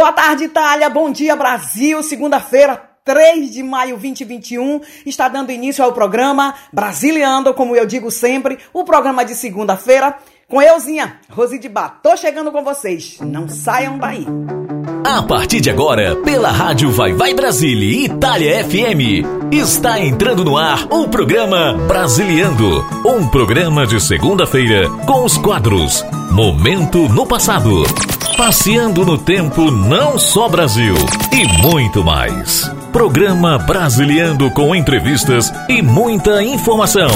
Boa tarde, Itália. Bom dia, Brasil. Segunda-feira, 3 de maio 2021, está dando início ao programa Brasiliando, como eu digo sempre, o programa de segunda-feira com euzinha, Rose de Bar. Tô chegando com vocês. Não saiam daí. A partir de agora, pela Rádio Vai Vai Brasília Itália FM, está entrando no ar o programa Brasiliando, um programa de segunda-feira com os quadros Momento no Passado, Passeando no Tempo Não Só Brasil e muito mais. Programa Brasiliando com entrevistas e muita informação.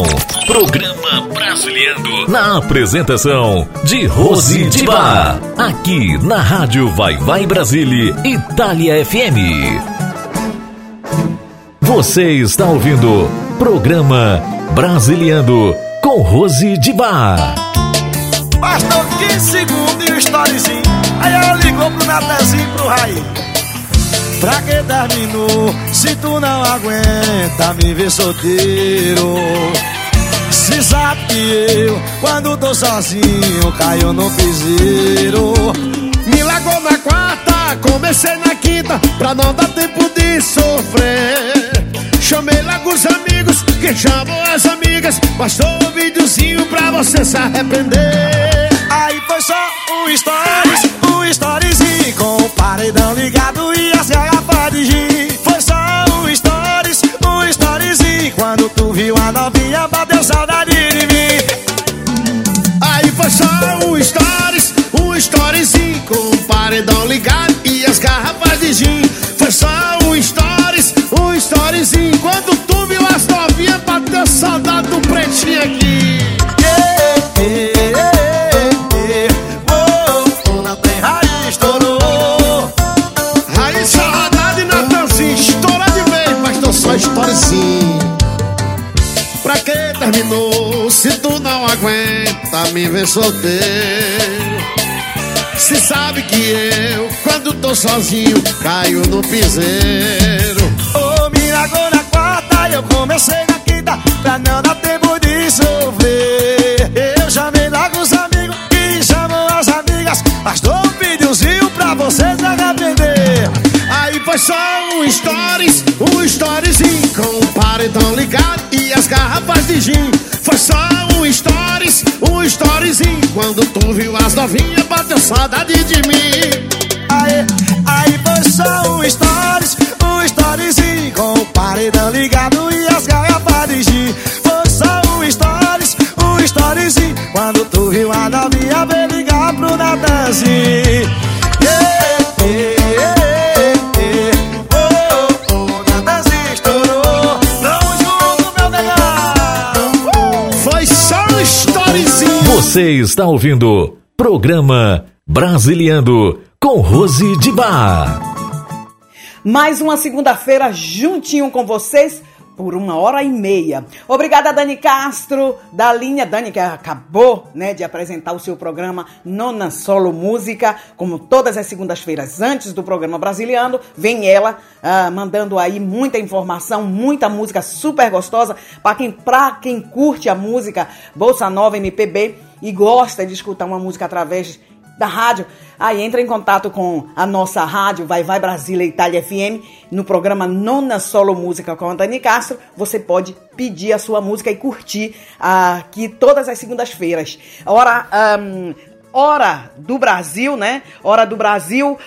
Programa Brasiliando na apresentação de Rose de Bar, aqui na Rádio Vai Vai Brasília Itália FM. Você está ouvindo Programa Brasiliando com Rose de Bar. Bastou 15 segundos e o storyzinho. Aí ela ligou pro Natanzinho pro Raí. Pra que terminou se tu não aguenta me ver solteiro? Se sabe que eu, quando tô sozinho, caio no piseiro. Me largou na quarta, comecei na quinta, pra não dar tempo de sofrer. Chamei logo os amigos, que chamam as amigas, bastou um videozinho pra você se arrepender. Aí foi só um stories, um storyzinho com o paredão ligado e as garrafas de gin. Foi só um stories, um storyzinho quando tu viu a novinha bateu saudade de mim. Aí foi só um stories, um storyzinho com o paredão ligado e as garrafas de gin. Foi só um stories, um storyzinho quando tu viu as novinhas bateu saudade do pretinho aqui. Terminou se tu não aguenta me ver solteiro? Se sabe que eu, quando tô sozinho, caio no piseiro. Ô, me largou na quarta, eu comecei na quinta, pra não dar tempo de sofrer. Eu chamei logo os amigos e chamam as amigas, mas dou um videozinho pra vocês arrepender. Aí foi só um stories, um storyzinho com o paredão ligado garrafas de gin. Foi só um stories, um storyzinho quando tu viu as novinhas bateu saudade de mim. Aí, aí foi só um stories, um storyzinho com o paredão ligado e as garrafas de gin. Foi só um stories, um storyzinho quando tu viu a novinha veio ligar pro Natanzinho. Você está ouvindo Programa Brasiliando com Rose de Bar. Mais uma segunda-feira juntinho com vocês por uma hora e meia. Obrigada, Dani Castro, da linha Dani, que acabou né, de apresentar o seu programa Nona Solo Música, como todas as segundas-feiras antes do programa Brasiliano, vem ela ah, mandando aí muita informação, muita música super gostosa para quem, quem curte a música Bolsa Nova MPB e gosta de escutar uma música através da rádio, aí entra em contato com a nossa rádio Vai Vai Brasília Itália FM no programa Nona Solo Música com a Dani Castro. Você pode pedir a sua música e curtir aqui todas as segundas-feiras. Hora, um, hora do Brasil, né? Hora do Brasil,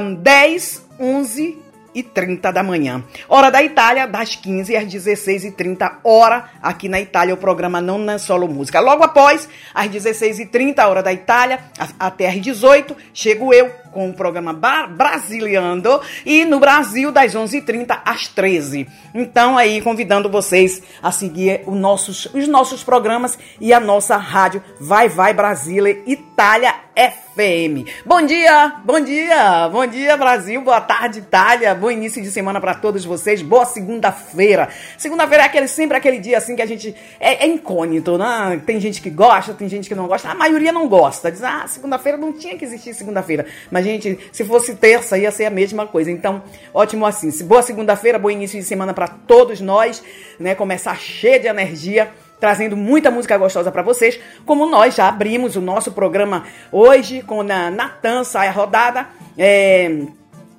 um, 10, 11 e 30 da manhã. Hora da Itália, das 15 às 16 e 30 hora aqui na Itália, o programa Não Na Solo Música. Logo após, às 16 e 30 hora da Itália, até às 18, chego eu com o programa Brasiliando e no Brasil das 11h30 às 13 Então aí convidando vocês a seguir os nossos, os nossos programas e a nossa rádio Vai Vai Brasília Itália FM. Bom dia, bom dia, bom dia Brasil, boa tarde Itália, bom início de semana para todos vocês, boa segunda-feira. Segunda-feira é aquele, sempre aquele dia assim que a gente é, é incôgnito, né? Tem gente que gosta, tem gente que não gosta, a maioria não gosta. Diz, ah, segunda-feira não tinha que existir segunda-feira. Mas gente, se fosse terça, ia ser a mesma coisa. Então, ótimo assim. Boa segunda-feira, bom início de semana para todos nós, né? Começar cheio de energia trazendo muita música gostosa para vocês, como nós já abrimos o nosso programa hoje com a Natan Sai a Rodada, é,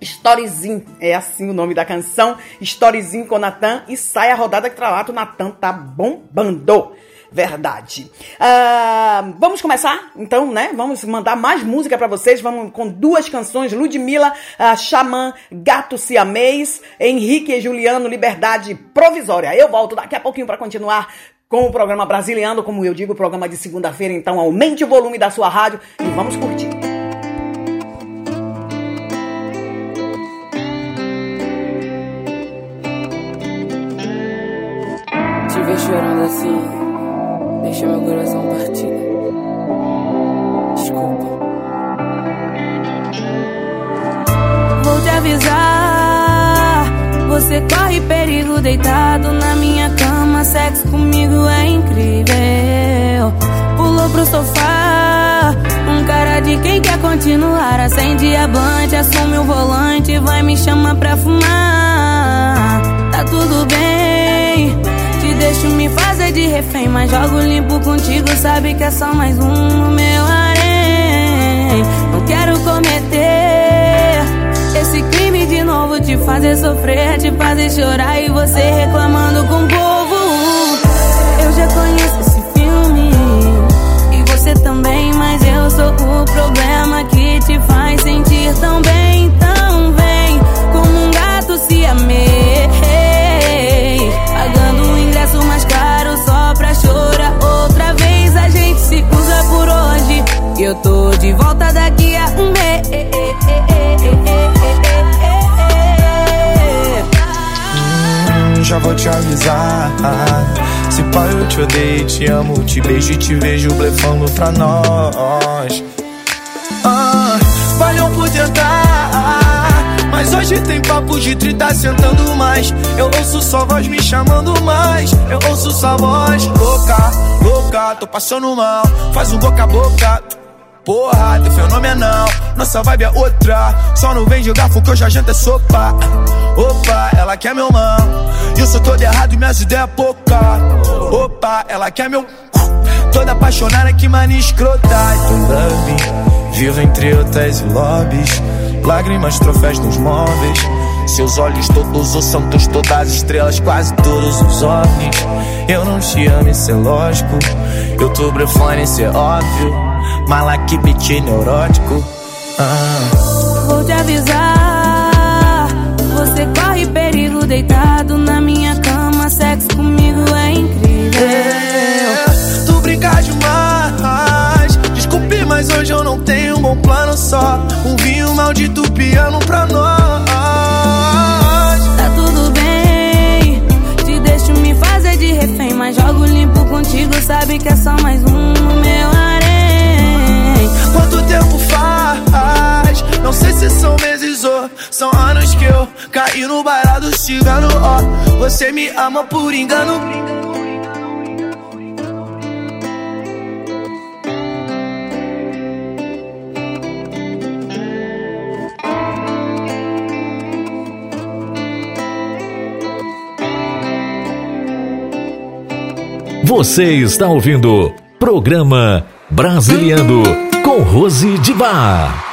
Storyzinho, é assim o nome da canção, Storyzinho com Natan e sai a rodada que tralato, Natan tá bombando. Verdade. Uh, vamos começar, então, né? Vamos mandar mais música para vocês. Vamos com duas canções: Ludmilla, uh, Gato Siamês, Henrique e Juliano, Liberdade Provisória. Eu volto daqui a pouquinho para continuar com o programa Brasiliano, como eu digo, programa de segunda-feira. Então, aumente o volume da sua rádio e vamos curtir. Você corre perigo deitado na minha cama. Sexo comigo é incrível. Pulou pro sofá. Um cara de quem quer continuar. Acende a blunt, assume o volante. Vai me chamar pra fumar. Tá tudo bem deixo me fazer de refém, mas jogo limpo contigo, sabe que é só mais um no meu harém. Não quero cometer esse crime novo, te fazer sofrer, te fazer chorar e você reclamando com o povo. Eu já conheço esse filme e você também, mas eu sou o problema que te faz sentir tão bem, tão bem, como um gato se amei. Pagando um ingresso mais caro só pra chorar outra vez. A gente se usa por hoje. E eu tô de volta daqui a um mês. Já vou te avisar. Se pai eu te odeio, te amo, te beijo e te vejo blefando pra nós. Ah, valeu por tentar. Mas hoje tem papo de 30 sentando mais. Eu ouço só voz me chamando mais. Eu ouço só voz louca, louca. Tô passando mal, faz um boca a boca. Porra, teu fenomenal, nossa vibe é outra. Só não vem jogar que eu já janta é sopa. Opa, ela quer meu mão. E eu sou todo errado e minhas ideias é pouca. Opa, ela quer meu. Toda apaixonada que mania escrota. Love, vivo entre hotéis e lobbies. Lágrimas, troféus nos móveis. Seus olhos todos os santos, todas as estrelas, quase todos os ovnis. Eu não te amo, isso é lógico. Eu tô brefone, isso é óbvio. Mala que beat neurótico. Ah. Vou te avisar. Você corre perigo deitado na minha cama. Sexo comigo é incrível. É, tu brincar demais. Desculpe, mas hoje eu não tenho um bom plano só. Um vinho maldito piano pra nós. Cigano. Ó, você me ama por engano. Você está ouvindo Programa Brasiliano com Rose de Bar.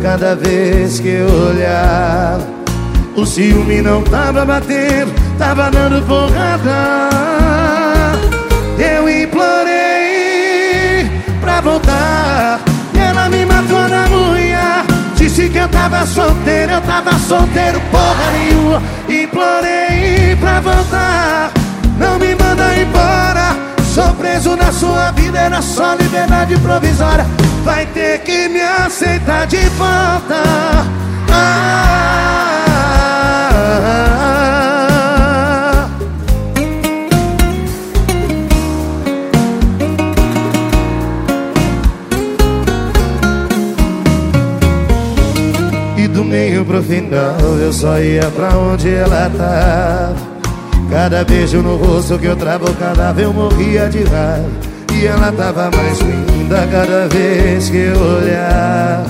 cada vez que eu olhava O ciúme não tava batendo, tava dando porrada. Eu implorei pra voltar ela me matou na unha Disse que eu tava solteiro, eu tava solteiro porra nenhuma. Implorei pra voltar Não me manda embora. Sou preso na sua vida, era só liberdade provisória vai ter que me aceitar de volta. Ah, e do meio pro final eu só ia pra onde ela tava. Cada beijo no rosto que eu travo, cada eu morria de raiva. E ela tava mais linda cada vez que eu olhava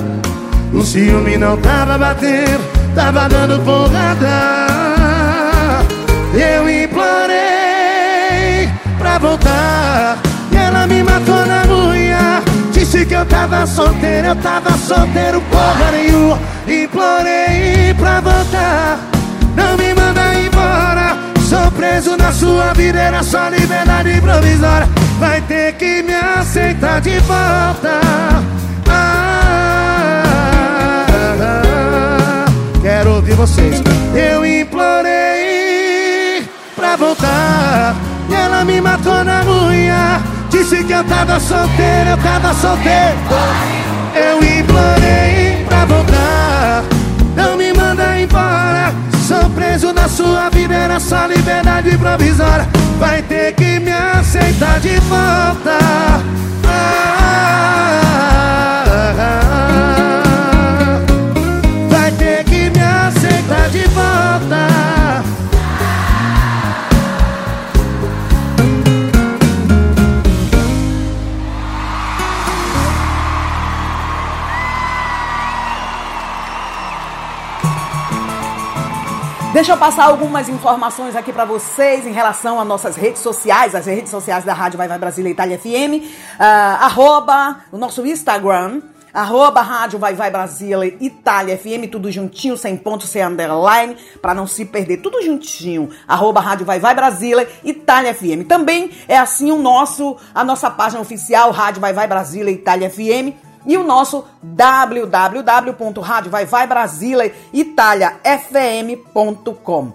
O ciúme não tava batendo, tava dando porrada. Eu implorei pra voltar E ela me matou na unha. Disse que eu tava solteiro, eu tava solteiro porra nenhuma. Implorei pra voltar Não me manda embora. Sou preso na sua vida, era só liberdade provisória Vai ter que me aceitar de volta. Ah, ah, Quero ouvir vocês. Eu implorei pra voltar. E ela me matou na unha. Disse que eu tava solteiro, eu tava solteiro. Eu implorei pra voltar Sou preso na sua vida, era só liberdade provisória. Vai ter que me aceitar de volta. Ah, Vai ter que me aceitar de volta Deixa eu passar algumas informações aqui para vocês em relação às nossas redes sociais, as redes sociais da Rádio Vai Vai Brasília Itália FM, uh, ah, arroba, o nosso Instagram, arroba Rádio Vai Vai Brasília Itália FM, tudo juntinho, sem ponto, sem underline, para não se perder, tudo juntinho, arroba Rádio Vai Vai Brasília Itália FM. Também é assim o nosso, a nossa página oficial, Rádio Vai Vai Brasília Itália FM, e o nosso www.radiovaivaibrasileitaliafm.com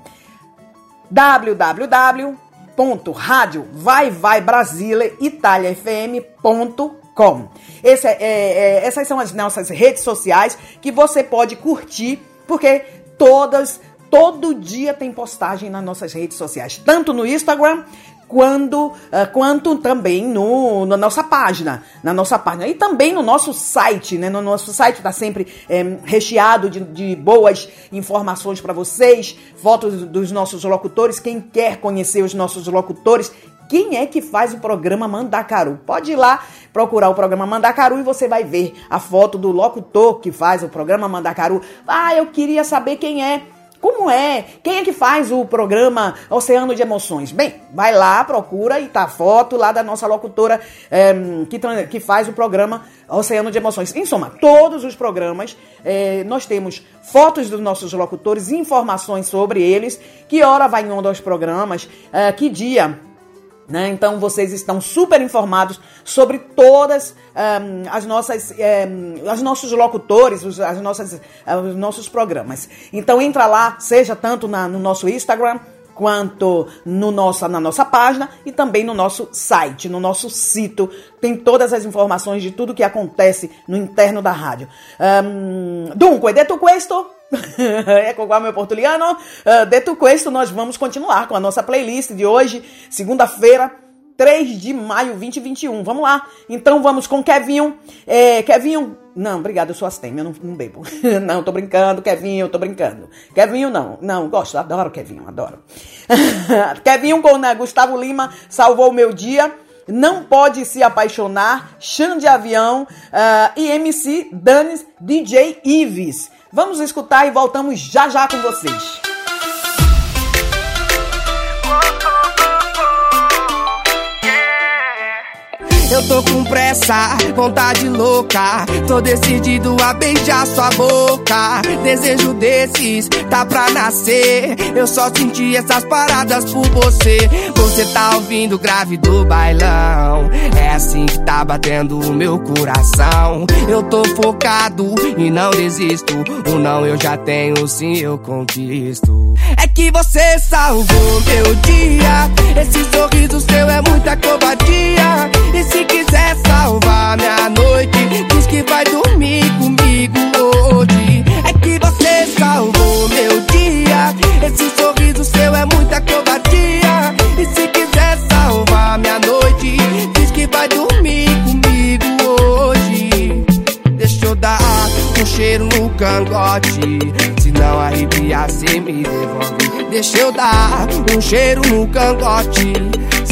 www.radiovaivaibrasileitaliafm.com é, é, é, Essas são as nossas redes sociais que você pode curtir, porque todas todo dia tem postagem nas nossas redes sociais, tanto no Instagram quando, uh, quanto também no, na nossa página, na nossa página e também no nosso site, né? No nosso site está sempre é, recheado de, de, boas informações para vocês, fotos dos nossos locutores. Quem quer conhecer os nossos locutores, quem é que faz o programa Mandacaru? Pode ir lá procurar o programa Mandacaru e você vai ver a foto do locutor que faz o programa Mandacaru. Ah, eu queria saber quem é. Como é? Quem é que faz o programa Oceano de Emoções? Bem, vai lá, procura e tá a foto lá da nossa locutora é, que, que faz o programa Oceano de Emoções. Em suma, todos os programas é, nós temos fotos dos nossos locutores, informações sobre eles, que hora vai em onda aos programas, é, que dia né? Então vocês estão super informados sobre todas um, as nossas, um, os nossos locutores, os, as nossas, os nossos programas. Então entra lá, seja tanto na, no nosso Instagram quanto no nossa, na nossa página e também no nosso site, no nosso sítio. Tem todas as informações de tudo que acontece no interno da rádio. Um, dunque, detto questo, qua meu portuliano. Uh, detto questo, nós vamos continuar com a nossa playlist de hoje, segunda-feira, 3 de maio 2021. Vamos lá. Então vamos com Kevinho. É, Kevinho. Não, obrigado, eu sou astêmia, eu não, não bebo. não, tô brincando, Kevinho, tô brincando. Kevinho não, não, gosto, adoro Kevinho, adoro. Kevinho com né, Gustavo Lima salvou o meu dia. Não pode se apaixonar, Xande Avião uh, e MC Danis DJ Ives. Vamos escutar e voltamos já já com vocês. Eu tô com pressa, vontade louca. Tô decidido a beijar sua boca. Desejo desses, tá pra nascer. Eu só senti essas paradas por você. Você tá ouvindo grave do bailão. É assim que tá batendo o meu coração. Eu tô focado e não desisto. O não eu já tenho, sim eu conquisto. É que você salvou meu dia. Esse sorriso seu é muita covardia. E se quiser salvar minha noite, diz que vai dormir comigo hoje. É que você salvou meu dia. Esse sorriso seu é muita covardia. E se quiser salvar minha noite, diz que vai dormir comigo hoje. Deixa eu dar um cheiro no cangote. Se não arrepia, cê me devolve. Deixa eu dar um cheiro no cangote.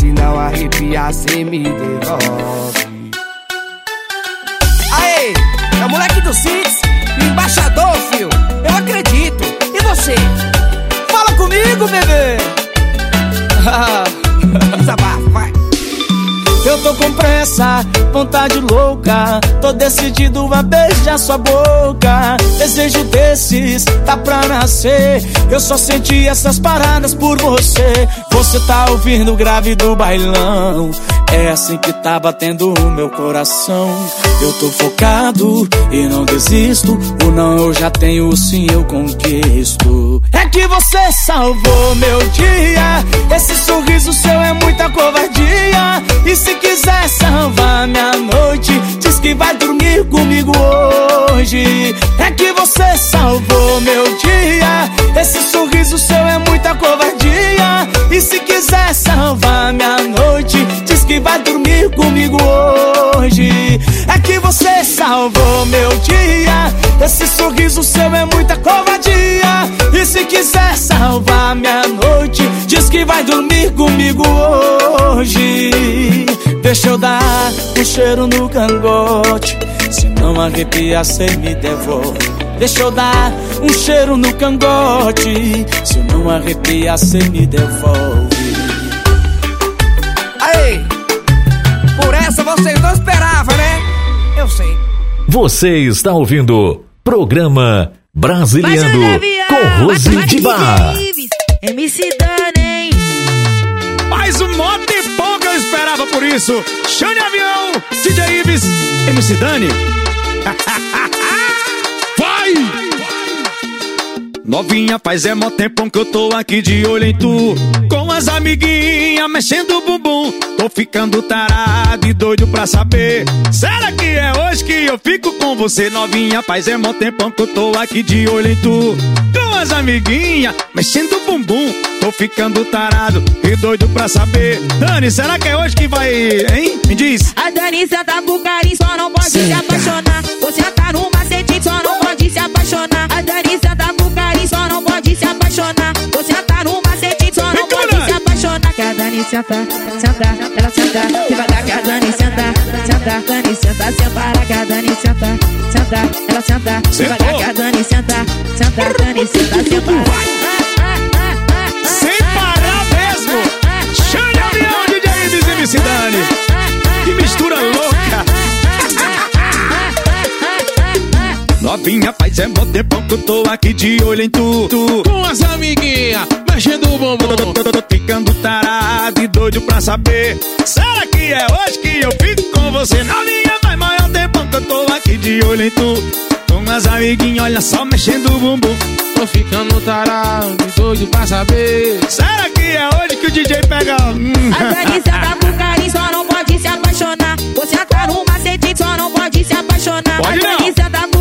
Se não arrepia, cê me devolve. Aê, é moleque do Six, embaixador, fio. Eu acredito. E você? Fala comigo, bebê! Eu tô com pressa, vontade louca. Tô decidido a beijar sua boca. Desejo desses, tá pra nascer. Eu só senti essas paradas por você. Você tá ouvindo o grave do bailão. É assim que tá batendo o meu coração. Eu tô focado e não desisto. O não eu já tenho, o sim eu conquisto É que você salvou meu dia. Esse sorriso seu é muita covardia. E se quiser salvar minha noite Diz que vai dormir comigo hoje. É que você salvou meu dia. Esse sorriso seu é muita covardia. E se quiser salvar minha noite Diz que vai dormir comigo hoje. É que você salvou meu dia. Esse sorriso seu é muita covardia quiser salvar minha noite Diz que vai dormir comigo hoje Deixa eu dar um cheiro no cangote Se não arrepia, cê me devolve Deixa eu dar um cheiro no cangote Se não arrepia, cê me devolve Aê, por essa vocês não esperavam, né? Eu sei. Você está ouvindo Programa Brasiliando com Rose de Bar. MC Dani, Mais um moto e pouco eu esperava por isso. Xane Avião, DJ Ives, MC Dani Novinha, faz é mó tempão que eu tô aqui de olho em tu. Com as amiguinhas mexendo o bumbum. Tô ficando tarado e doido pra saber. Será que é hoje que eu fico com você? Novinha, faz é mó tempão que eu tô aqui de olho em tu. Com as amiguinhas mexendo o bumbum. Tô ficando tarado e doido pra saber. Dani, será que é hoje que vai, hein? Me diz. A Dani senta pro carinho, só não pode se apaixonar. Você tá no Dani senta, senta, ela senta, devagar que a Dani senta, senta, Dani senta, sem parar que a Dani senta, senta, ela senta, devagar que a Dani senta, senta, Dani senta, sem Novinha, faz é mó tempão que eu tô aqui de olho em tu, tu. Com as amiguinhas, mexendo o bumbum tô, tô, tô, tô ficando tarado e doido pra saber Será que é hoje que eu fico com você? Novinha, faz maior tempão que eu tô aqui de olho em tu Com as amiguinhas, olha só, mexendo o bumbum Tô ficando tarado, doido pra saber. Será que é hoje que o DJ pega... Hum. A Dani senta pro carinho, só não pode se apaixonar. Você tá no macete, só não pode se apaixonar. Pode não.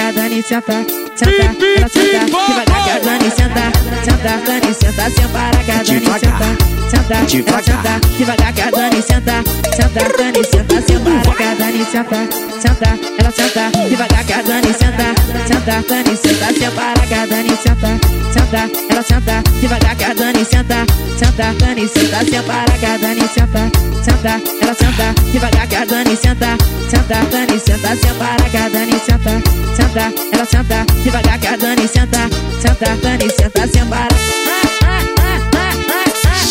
Que a Dani senta, senta, ela senta. Devagar que a Dani senta, senta, Dani senta, sem parar que a Dani senta. Senta, ela senta, devagar que a Dani senta, senta, Dani senta, sem parar que a Dani senta, senta, ela senta, devagar que a Dani senta, senta, Dani senta, sem parar que a Dani senta, senta, ela senta, devagar que a Dani senta, senta, Dani senta, sem parar que a Dani senta, senta, ela senta, devagar que a Dani senta, senta, Dani senta, sem parar que a Dani senta, senta, ela senta, devagar que a Dani senta, senta, Dani senta, parar.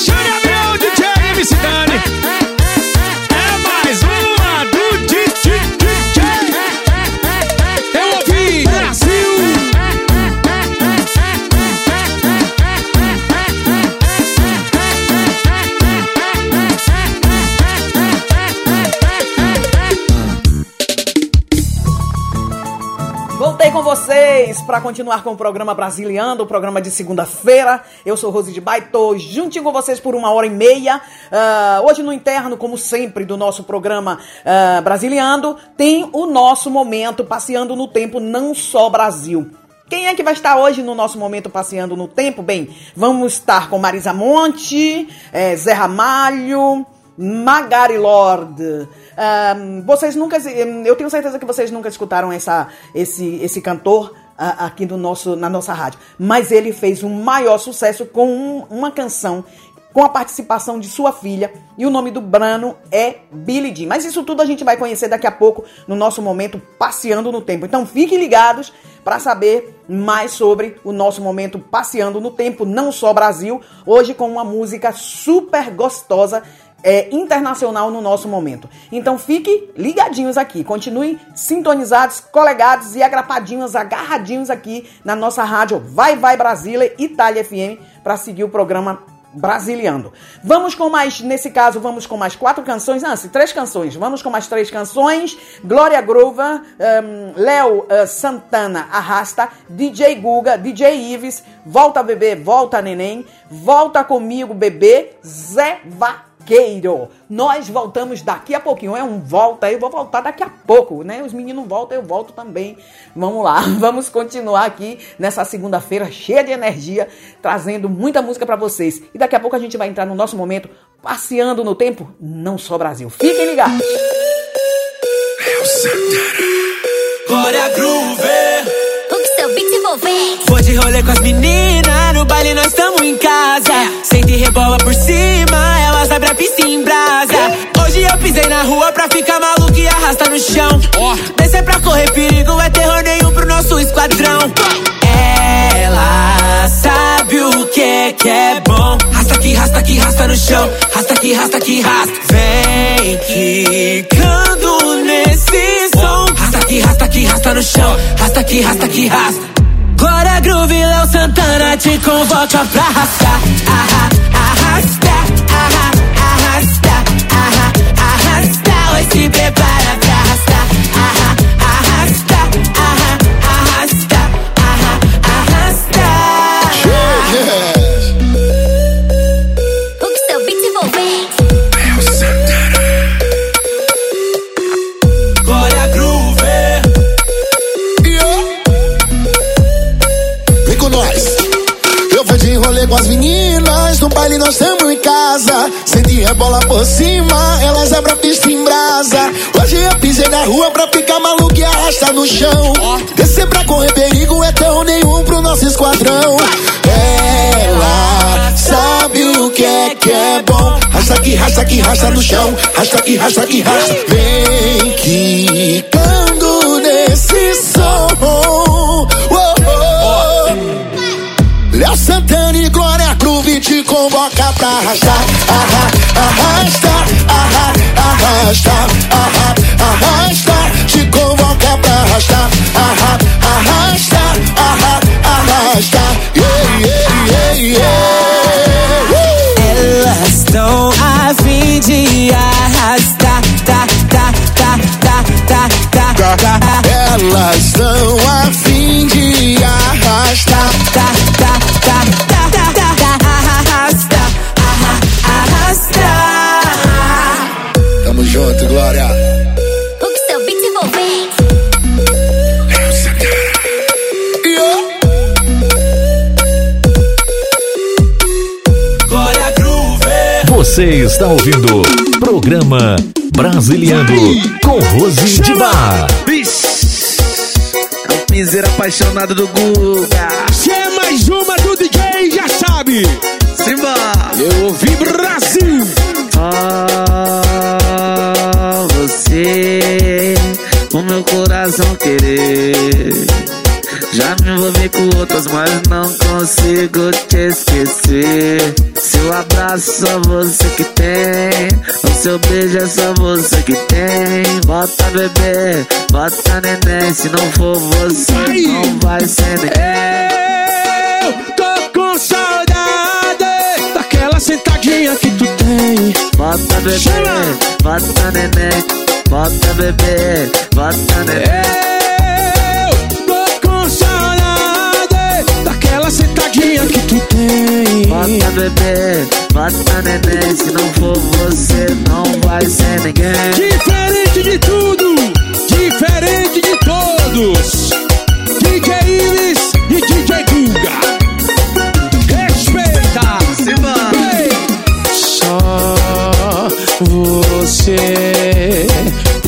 Xane Avião, DJ MC Dani vocês para continuar com o programa Brasiliando, o programa de segunda-feira. Eu sou Rose de Baito, juntinho com vocês por uma hora e meia. Ah, hoje no interno, como sempre, do nosso programa ah, Brasiliando, tem o nosso momento passeando no tempo, não só Brasil. Quem é que vai estar hoje no nosso momento passeando no tempo? Bem, vamos estar com Marisa Monte, eh, Zé Ramalho, Magari Lord. Um, vocês nunca. Eu tenho certeza que vocês nunca escutaram essa, esse, esse cantor uh, aqui no nosso, na nossa rádio. Mas ele fez um maior sucesso com um, uma canção com a participação de sua filha. E o nome do Brano é Billy Jean. Mas isso tudo a gente vai conhecer daqui a pouco no nosso momento Passeando no Tempo. Então fiquem ligados para saber mais sobre o nosso momento Passeando no Tempo, não só Brasil, hoje com uma música super gostosa é, internacional no nosso momento. Então fiquem ligadinhos aqui, continuem sintonizados, colegados e agrapadinhos, agarradinhos aqui na nossa rádio Vai Vai Brasília, Itália FM, para seguir o programa Brasiliando. Vamos com mais, nesse caso, vamos com mais quatro canções, não, três canções. Vamos com mais três canções. Glória Grova, um, Léo uh, Santana Arrasta, DJ Guga, DJ Ives, Volta Bebê, Volta Neném, Volta Comigo Bebê, Zé Vaqueiro. Nós voltamos daqui a pouquinho. É um volta, eu vou voltar daqui a pouco, né? Os meninos voltam, eu volto também. Vamos lá, vamos continuar aqui nessa segunda-feira cheia de energia, trazendo muita música para vocês. E daqui a pouco a gente vai entrar no nosso momento passeando no tempo, não só Brasil. Fiquem ligados. Bora Groove seu beat envolvente. Vou de rolê com as meninas, no baile nós tamo rua pra ficar maluco e arrasta no chão. Descer pra correr perigo, é terror nenhum pro nosso esquadrão. Ela sabe o que é que é bom. Rasta que rasta que rasta no chão. Rasta que rasta que rasta. Vem quicando nesse som. Rasta que rasta que rasta no chão. Rasta que rasta que rasta. Glória Groove, Léo Santana te convoca pra arrastar. Arra, arrasta, arra, arrasta, arra, Oi, se prepara pra arrastar. Arra, arrasta, arra, arrasta, arra, arrasta. O que seu beat envolvente. Glória Groove. Vem com nós. Eu vou de rolê com as meninas. No baile nós estamos em casa. A bola por cima. Elas abrem a pista em brasa. Hoje eu pisei na rua pra ficar maluco e arrastar no chão. Descer pra correr perigo é tão nenhum pro nosso esquadrão. Ela sabe o que é que é bom. Rasta que rasta que rasta no chão. Rasta que rasta que rasta. Vem quicando nesse som. Oh, oh. Léo Santana e Glória Groove te convoca pra arrastar, arrasta, arra, arrasta, te convoca pra arrastar, arra, arrasta, arra, arrasta, yeah, yeah! Elas estão a fim de arrastar, tá, tá, tá, tá, tá, tá, tá. Elas estão a fim de arrastar, tá, tá, tá, Você está ouvindo Programa Brasiliano com Rose de Bar. Piseiro apaixonado do Guga. Se é mais uma do DJ, já sabe. Simba! Eu ouvi Brasil. Ah, você, o meu coração querer. Já me envolvi com outras, mas não consigo te esquecer. Seu abraço só você que tem. O seu beijo é só você que tem. Bota bebê, bota neném. Se não for você, não vai ser ninguém. Eu tô com saudade daquela sentadinha que tu tem. Bota bebê, Chama! bota neném. Bota bebê, bota neném. Eu Olha o que tu tem. Bota bebê, bota neném. Se não for você, não vai ser ninguém. Diferente de tudo, diferente de todos. DJ Ives e DJ Guga. Respeita. Simba Só você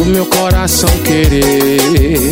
O meu coração querer.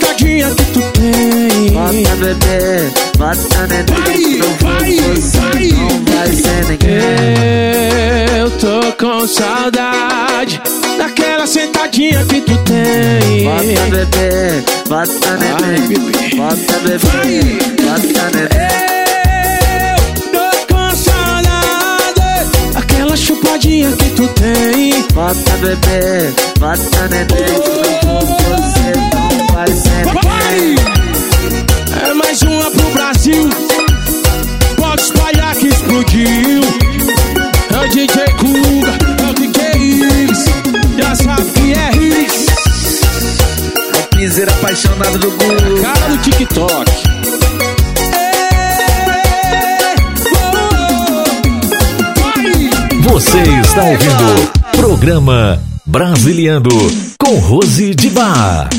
Sentadinha que tu tem. Bota bebê, bota neném. Não for você, não vai ser ninguém. Eu tô com saudade daquela sentadinha que tu tem. Bota bebê, bota neném. Bota bebê, bota neném. Tô com saudade daquela chupadinha que tu tem. Bota bebê, bota neném. Não for você, não É mais uma pro Brasil. Pode espalhar que explodiu. É o DJ Kuga, é o DJ Iris. Já sabe que é Iris. É o piseiro apaixonado do Google. Cara do TikTok. Você está ouvindo Programa Brasiliando com Rose de Bar.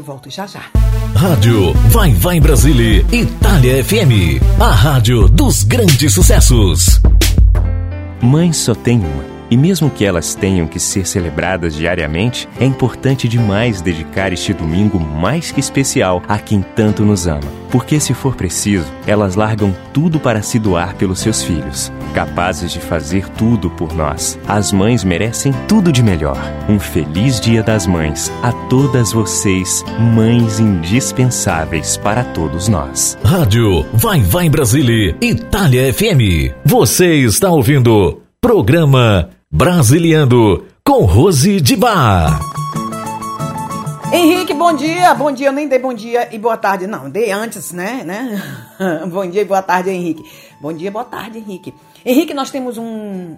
E volto já já. Rádio Vai Vai Brasília, Itália FM, a rádio dos grandes sucessos. Mãe só tem uma. E mesmo que elas tenham que ser celebradas diariamente, é importante demais dedicar este domingo mais que especial a quem tanto nos ama. Porque, se for preciso, elas largam tudo para se doar pelos seus filhos, capazes de fazer tudo por nós. As mães merecem tudo de melhor. Um feliz Dia das Mães a todas vocês, mães indispensáveis para todos nós. Rádio Vai Vai Brasília, Itália FM. Você está ouvindo programa Brasiliando com Rose de Bar. Henrique, bom dia. Bom dia, eu nem dei bom dia e boa tarde. Não, dei antes, né? né? bom dia e boa tarde, Henrique. Bom dia, boa tarde, Henrique. Henrique, nós temos um,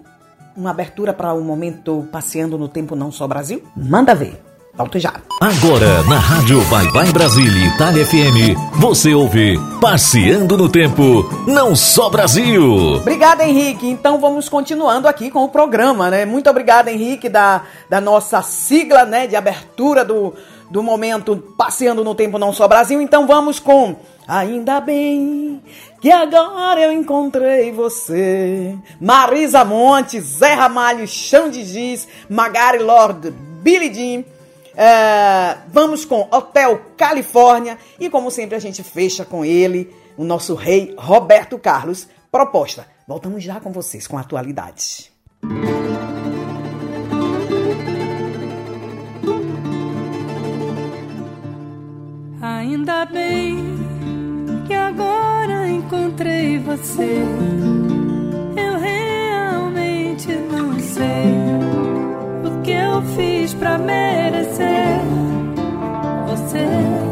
uma abertura para o um momento Passeando no Tempo Não Só Brasil? Manda ver. Volto já. Agora, na Rádio Vai Vai Brasília Itália FM, você ouve Passeando no Tempo, não só Brasil. Obrigada, Henrique. Então vamos continuando aqui com o programa, né? Muito obrigada, Henrique, da, da nossa sigla, né, de abertura do, do momento Passeando no Tempo, não só Brasil. Então vamos com Ainda bem que agora eu encontrei você. Marisa Montes, Zé Ramalho, Chão de Giz, Magari Lord, Billy Jean. É, vamos com Hotel Califórnia e, como sempre, a gente fecha com ele, o nosso rei Roberto Carlos. Proposta. Voltamos já com vocês com atualidades. Ainda bem que agora encontrei você. Eu realmente não sei fiz pra merecer você.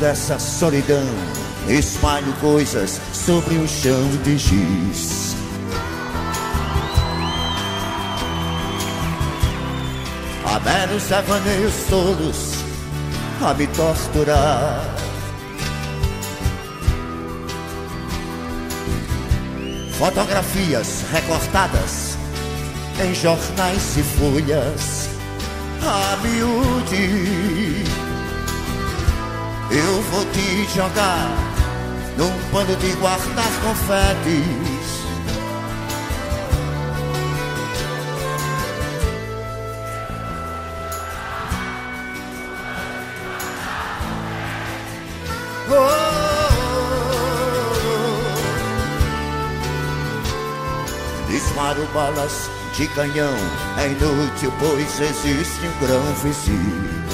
Dessa solidão, espalho coisas sobre um chão de giz. Meros devaneios todos a me torturar. Fotografias recortadas em jornais e folhas a miúde. Eu vou te jogar num pano de guardar confetes. Disparo balas de canhão, é inútil, pois existe um grão vizinho.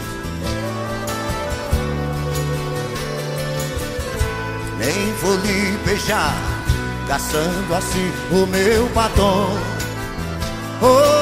Nem vou lhe beijar, caçando assim o meu batom. Oh,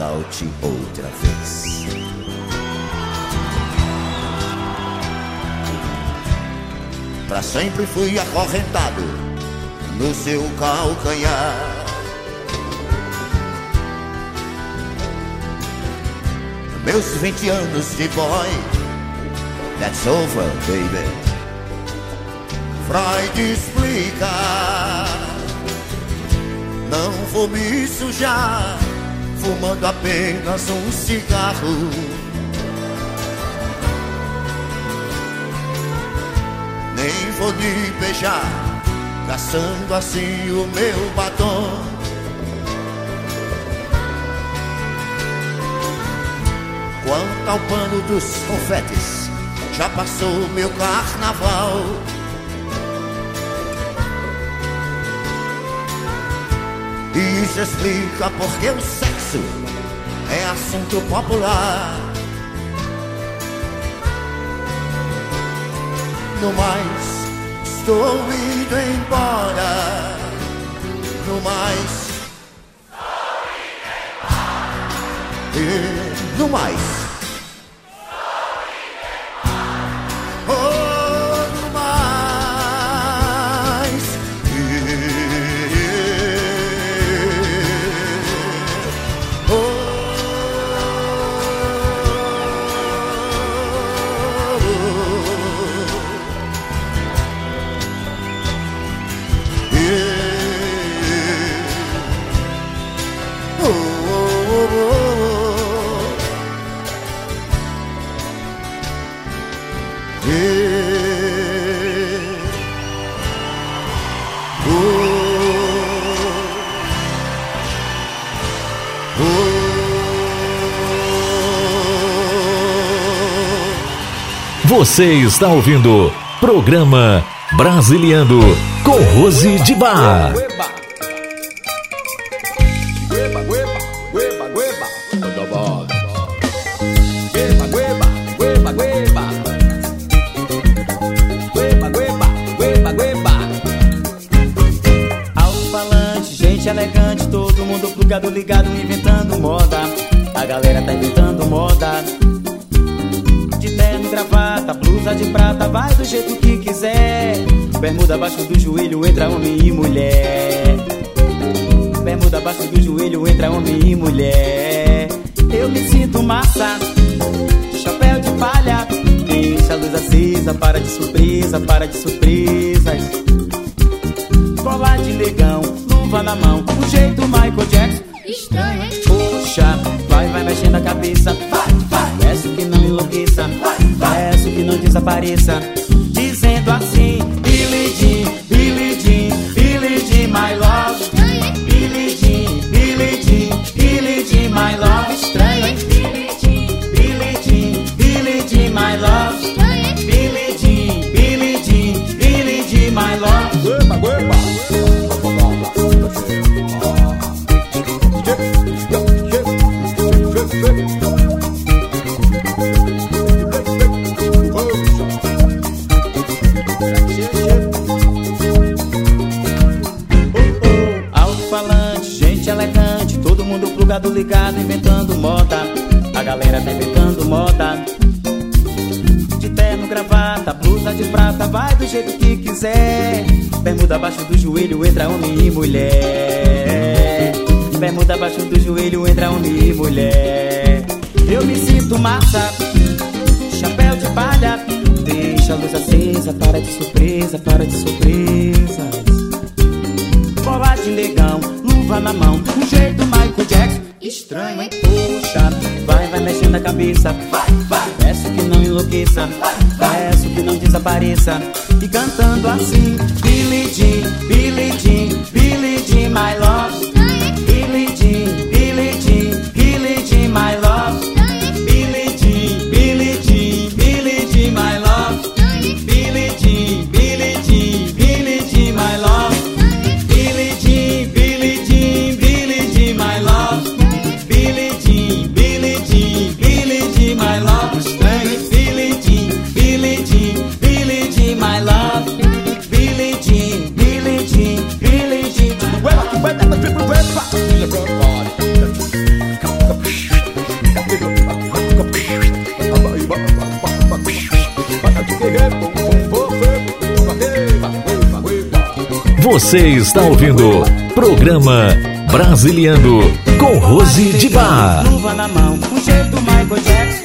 nocaute outra vez. Pra sempre fui acorrentado no seu calcanhar. Meus 20 anos de boy, that's over, baby. Freud explica. Não vou me sujar fumando apenas um cigarro. Nem vou lhe beijar, caçando assim o meu batom. Quanto ao pano dos confetes, já passou meu carnaval. Isso explica porque o sexo é assunto popular. No mais, estou indo embora. No mais, e no mais, Você está ouvindo Programa Brasiliano com Rose de Bar. Alto-falante, gente elegante, todo mundo plugado ligado vai do jeito que quiser. Bermuda abaixo do joelho, entra homem e mulher. Bermuda abaixo do joelho, entra homem e mulher. Eu me sinto massa, chapéu de palha. Deixa a luz acesa, para de surpresa, para de surpresas. Colar de negão, luva na mão, o jeito Michael Jackson. Estranho, hein? Puxa, vai, vai mexendo a cabeça. Desapareça. Joelho, entra homem e mulher. Bermuda abaixo do joelho, entra homem e mulher. Eu me sinto massa, chapéu de palha. Deixa a luz acesa, para de surpresa, para de surpresas. Colar de negão, luva na mão, um jeito Michael Jackson. Estranho, hein? Puxa, vai, vai mexendo a cabeça. Vai, vai. Peço que não enlouqueça. Peço que não desapareça. E cantando assim: Billy Jean, Billy Jean, Billy Você está ouvindo Programa Brasiliando com Rose de Bar. Luva na mão, um jeito Michael Jackson.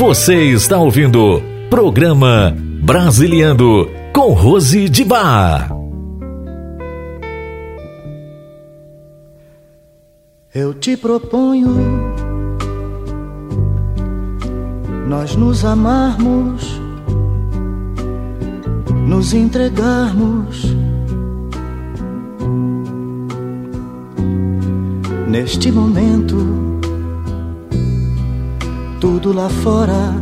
Você está ouvindo programa Brasiliando com Rose de Bar. Eu te proponho nós nos amarmos, nos entregarmos. Neste momento, tudo lá fora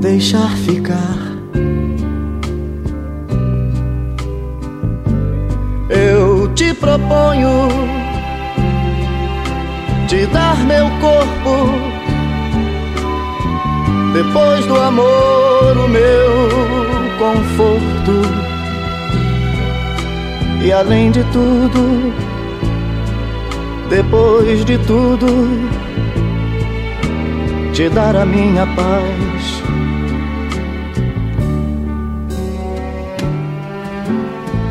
deixar ficar. Eu te proponho te dar meu corpo depois do amor, o meu conforto. E além de tudo, depois de tudo, te dar a minha paz.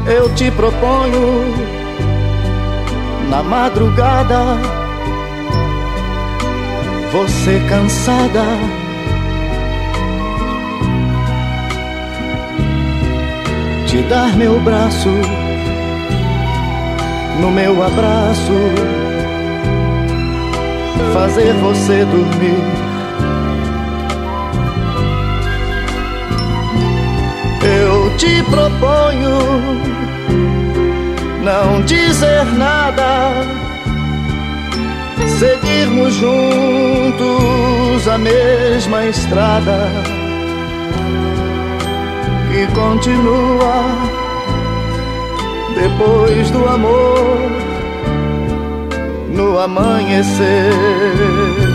Eu te proponho na madrugada, você cansada. Te dar meu braço no meu abraço, fazer você dormir. Eu te proponho não dizer nada, seguirmos juntos a mesma estrada que continua depois do amor no amanhecer.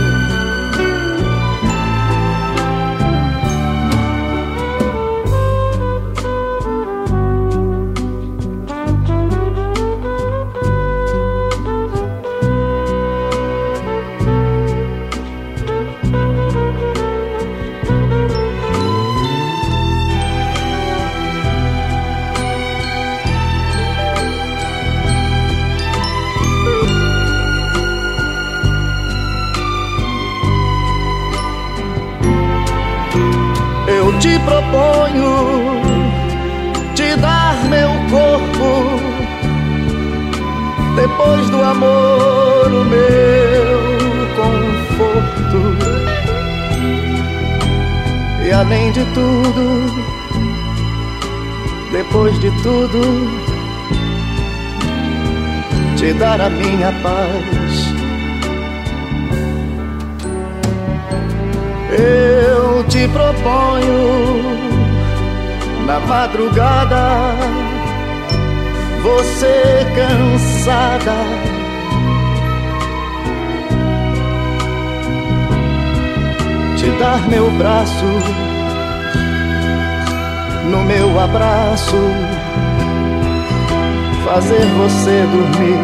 Tudo, te dar a minha paz. Eu te proponho na madrugada, você cansada. Te dar meu braço, no meu abraço, fazer você dormir.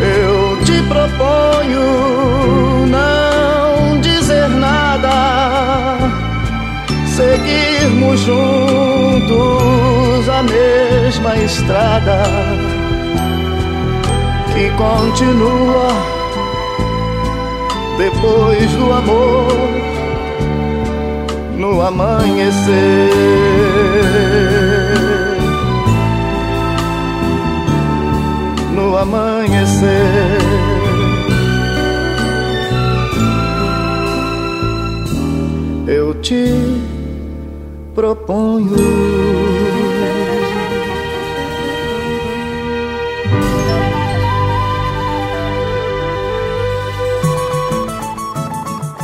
Eu te proponho não dizer nada, seguirmos juntos a mesma estrada que continua depois do amor no amanhecer. No amanhecer. Eu te proponho.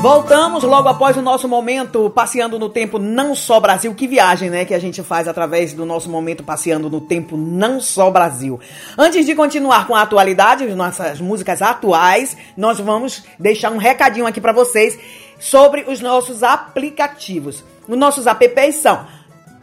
Voltamos logo após o nosso momento passeando no tempo não só Brasil. Que viagem, né, que a gente faz através do nosso momento passeando no tempo não só Brasil. Antes de continuar com a atualidade, nossas músicas atuais, nós vamos deixar um recadinho aqui para vocês sobre os nossos aplicativos. Os nossos apps são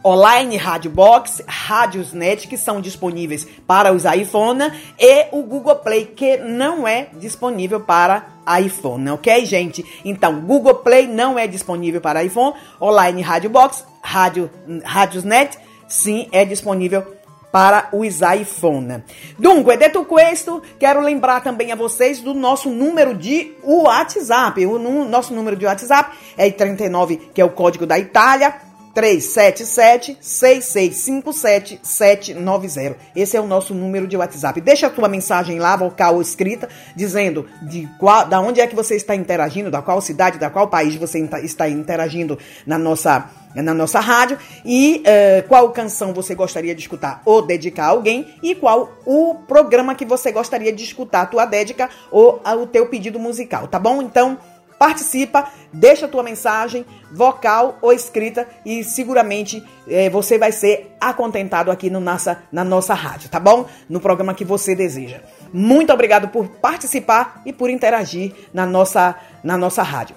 Online Rádio Box, Rádios Net, que são disponíveis para os iPhone, e o Google Play, que não é disponível para iPhone, ok, gente? Então, Google Play não é disponível para iPhone, Online Rádio Box, Rádios Net, sim, é disponível para os iPhone. Dunque, detto questo, quero lembrar também a vocês do nosso número de WhatsApp. O nosso número de WhatsApp é 39, que é o código da Itália, 377-6657-790. Esse é o nosso número de WhatsApp. Deixa a tua mensagem lá, vocal ou escrita, dizendo de qual, da onde é que você está interagindo, da qual cidade, da qual país você está interagindo na nossa, na nossa rádio e uh, qual canção você gostaria de escutar ou dedicar a alguém e qual o programa que você gostaria de escutar a tua dédica ou o teu pedido musical, tá bom? Então, participa, deixa a tua mensagem, vocal ou escrita, e seguramente eh, você vai ser acontentado aqui no nossa, na nossa rádio, tá bom? No programa que você deseja. Muito obrigado por participar e por interagir na nossa, na nossa rádio.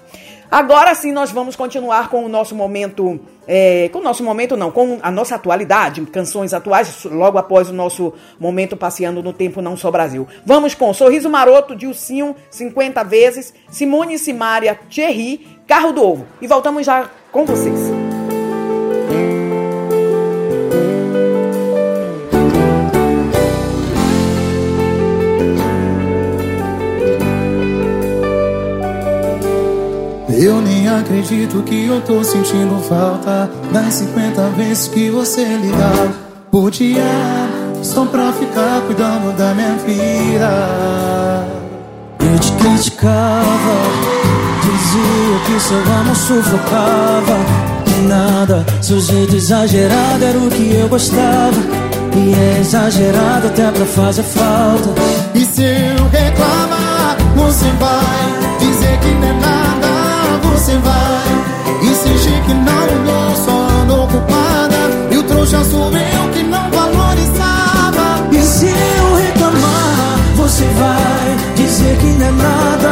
Agora sim, nós vamos continuar com o nosso momento, é, com o nosso momento não, com a nossa atualidade, canções atuais, logo após o nosso momento passeando no tempo não só Brasil. Vamos com Sorriso Maroto, Dilcinho, 50 vezes, Simone Simária, Thierry, Carro do Ovo. E voltamos já com vocês. Eu nem acredito que eu tô sentindo falta Das 50 vezes que você ligava por dia Só pra ficar cuidando da minha vida. Eu te criticava Dizia que seu amor sufocava. Que nada, seu jeito exagerado era o que eu gostava. E é exagerado até pra fazer falta. E se eu reclamar, você vai você vai dizer que não é nada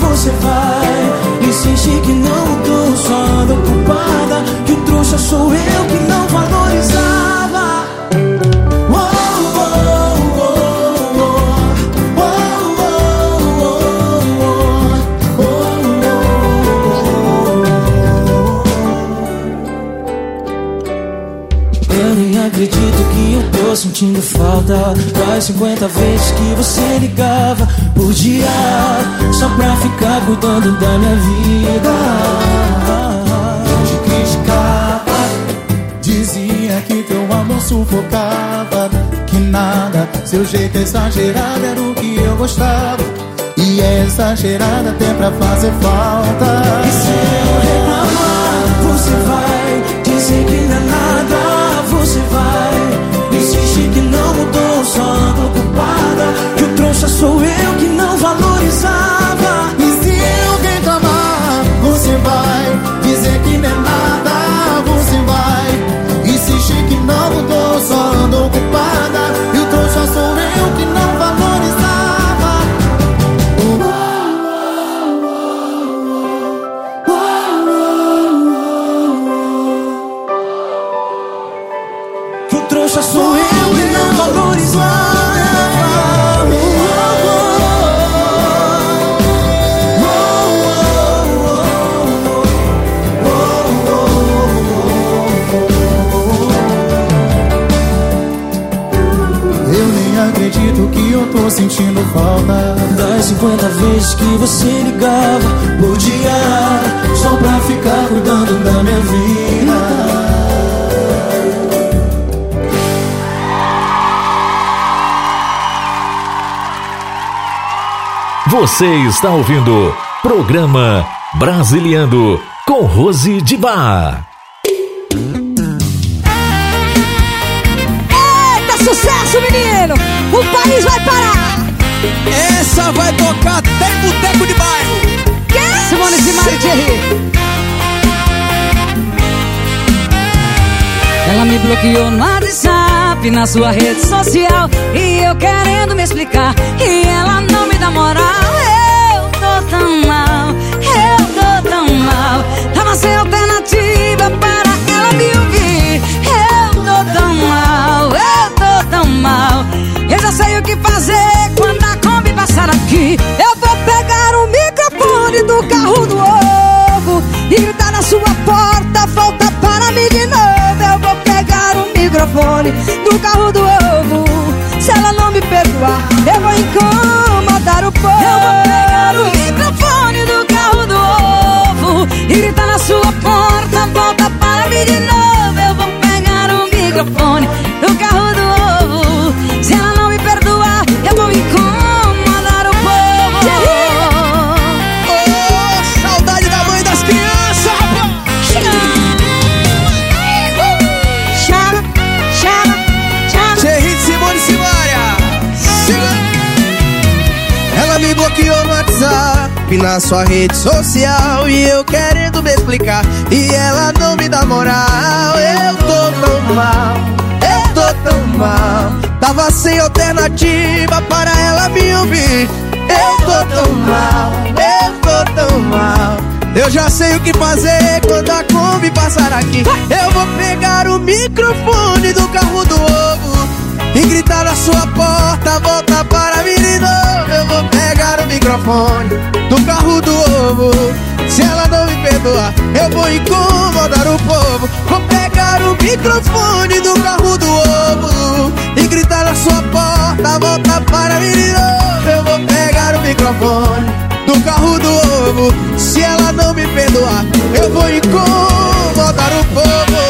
Você vai insistir que não mudou, só ando ocupada Que o trouxa sou eu que não valorizava sentindo falta das 50 vezes que você ligava por dia só pra ficar cuidando da minha vida. Eu te criticava, dizia que teu amor sufocava, que nada, seu jeito exagerado era o que eu gostava. E é exagerada até pra fazer falta. E se eu reclamar, você vai dizer que não é nada, mudou, só ando ocupada. Que o trouxa sou eu que não valorizava. Falta Das 50 vezes que você ligava por dia Só pra ficar cuidando da minha vida Você está ouvindo Programa Brasiliando com Rose de Bar. Eita, sucesso, menino! O país vai parar! Essa vai tocar até em boteco de bairro. Que? Simone Simari Thierry. Ela me bloqueou no WhatsApp, na sua rede social E eu querendo me explicar E ela não me dá moral Eu tô tão mal, eu tô tão mal Tava sem alternativa para ela me ouvir Eu tô tão mal, eu tão mal. Eu já sei o que fazer quando a Kombi passar aqui. Eu vou pegar o microfone do carro do ovo E gritar na sua porta, volta para mim de novo. Eu vou pegar o microfone do carro do ovo. Se ela não me perdoar, eu vou incomodar o povo. Eu vou pegar o microfone do carro do ovo E gritar na sua porta, volta para mim de novo. Eu vou pegar o microfone do carro na sua rede social E eu querendo me explicar. E ela não me dá moral. Eu tô tão mal, eu tô tão mal. Tava sem alternativa para ela me ouvir. Eu tô tão mal, eu tô tão mal. Eu já sei o que fazer quando a Kombi passar aqui. Eu vou pegar o microfone do carro do ovo E gritar na sua porta, volta para mim de novo Eu vou pegar o microfone do carro do ovo. Se ela não me perdoar, eu vou incomodar o povo. Vou pegar o microfone do carro do ovo E gritar na sua porta, volta para mim de novo. Eu vou pegar o microfone do carro do ovo. Se ela não me perdoar, eu vou incomodar o povo.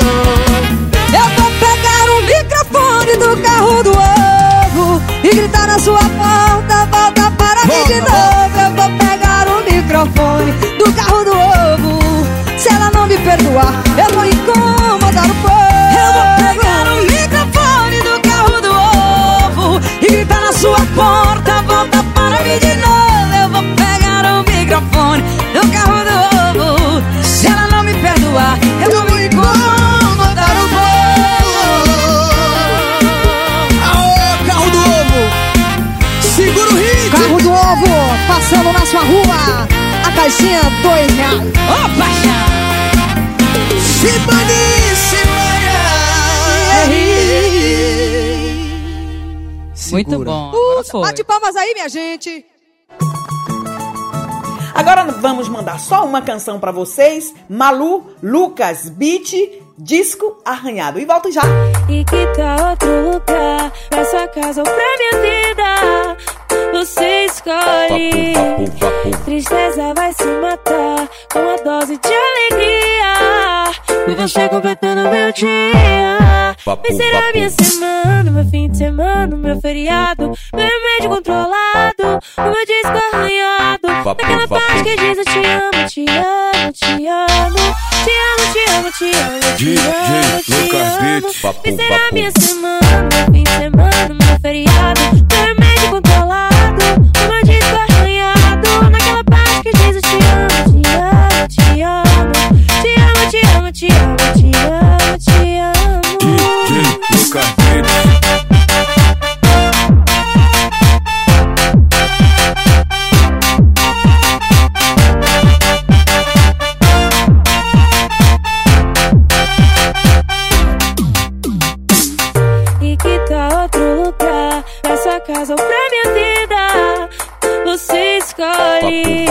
Eu vou pegar o microfone do carro do ovo E gritar na sua porta, volta para mim de novo Eu vou pegar o microfone do carro do ovo. Se ela não me perdoar, eu vou incomodar o povo sua rua. A caixinha, dois reais. Ô, paixão! Simone Muito Segura. bom. Uh, bate palmas aí, minha gente. Agora vamos mandar só uma canção pra vocês. Malu, Lucas, Beat, Disco Arranhado. E volto já. E que tá outro lugar, pra sua casa ou pra minha vida. Você escolhe. Tristeza vai se matar com uma dose de alegria. E você completando meu dia. Vai ser a minha semana, meu fim de semana, meu feriado. Meu remédio controlado, o meu disco arranhado. Naquela parte que diz eu te amo, te amo, te amo. Te amo, te amo, te amo, te amo, te amo. Vai ser a minha semana, meu fim de semana, meu feriado. Meu escolhe.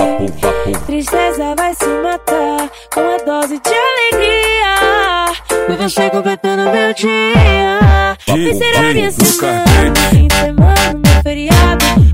Tristeza vai se matar com uma dose de alegria. E você completando meu dia. Vai ser a minha semana, fim de semana, meu feriado.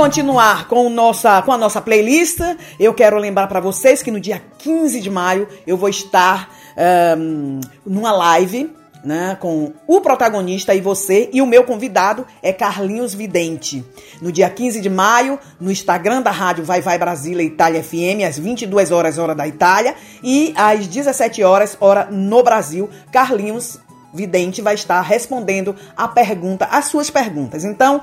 Continuar com, nossa, com a nossa playlist, eu quero lembrar para vocês que no dia 15 de maio eu vou estar ahn, numa live né, com o protagonista e você, e o meu convidado é Carlinhos Vidente. No dia 15 de maio, no Instagram da rádio Vai Vai Brasília Itália FM, às 22 horas, hora da Itália, e às 17 horas, hora no Brasil, Carlinhos Vidente vai estar respondendo a pergunta, as suas perguntas. Então,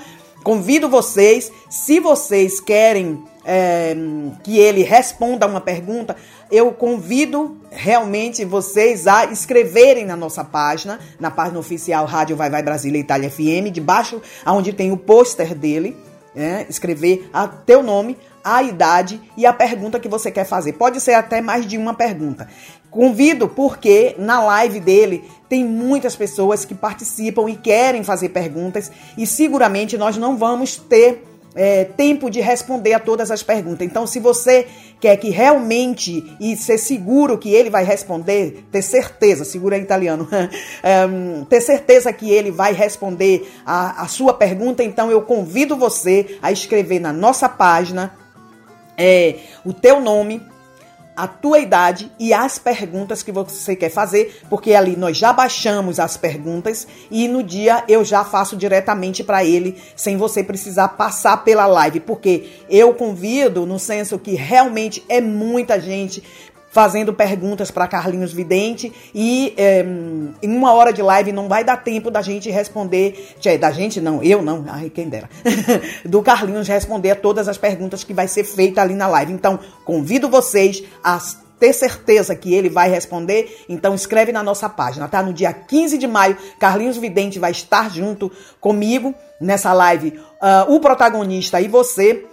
convido vocês, se vocês querem é, que ele responda uma pergunta, eu convido realmente vocês a escreverem na nossa página, na página oficial Rádio Vai Vai Brasília Itália FM, debaixo onde tem o pôster dele, né, escrever a teu nome, a idade e a pergunta que você quer fazer. Pode ser até mais de uma pergunta. Convido porque na live dele tem muitas pessoas que participam e querem fazer perguntas e seguramente nós não vamos ter é, tempo de responder a todas as perguntas. Então, se você quer que realmente e ser seguro que ele vai responder, ter certeza, segura em italiano, ter certeza que ele vai responder a, a sua pergunta, então eu convido você a escrever na nossa página é, o teu nome, a tua idade e as perguntas que você quer fazer, porque ali nós já baixamos as perguntas e no dia eu já faço diretamente para ele, sem você precisar passar pela live, porque eu convido no senso que realmente é muita gente fazendo perguntas para Carlinhos Vidente e é, em uma hora de live não vai dar tempo da gente responder, tchê, da gente não, eu não, ai quem dera, do Carlinhos responder a todas as perguntas que vai ser feita ali na live. Então, convido vocês a ter certeza que ele vai responder, então escreve na nossa página, tá? No dia 15 de maio, Carlinhos Vidente vai estar junto comigo nessa live, uh, o protagonista e você,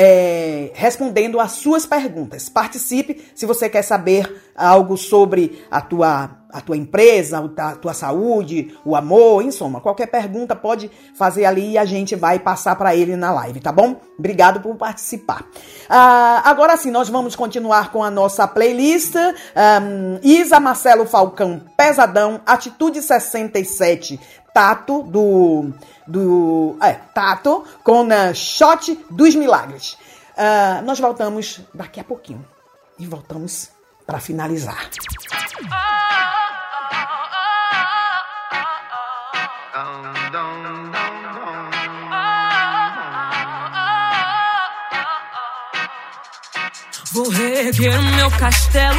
é, respondendo às suas perguntas. Participe se você quer saber algo sobre a tua, a tua empresa, a tua saúde, o amor, em soma. Qualquer pergunta pode fazer ali e a gente vai passar para ele na live, tá bom? Obrigado por participar. Ah, agora sim, nós vamos continuar com a nossa playlist. Um, Isa Marcelo Falcão, Pesadão, Atitude 67. Tato do. do é, Tato com uh, Shot dos Milagres. Uh, nós voltamos daqui a pouquinho. E voltamos para finalizar. Vou reerguer meu castelo,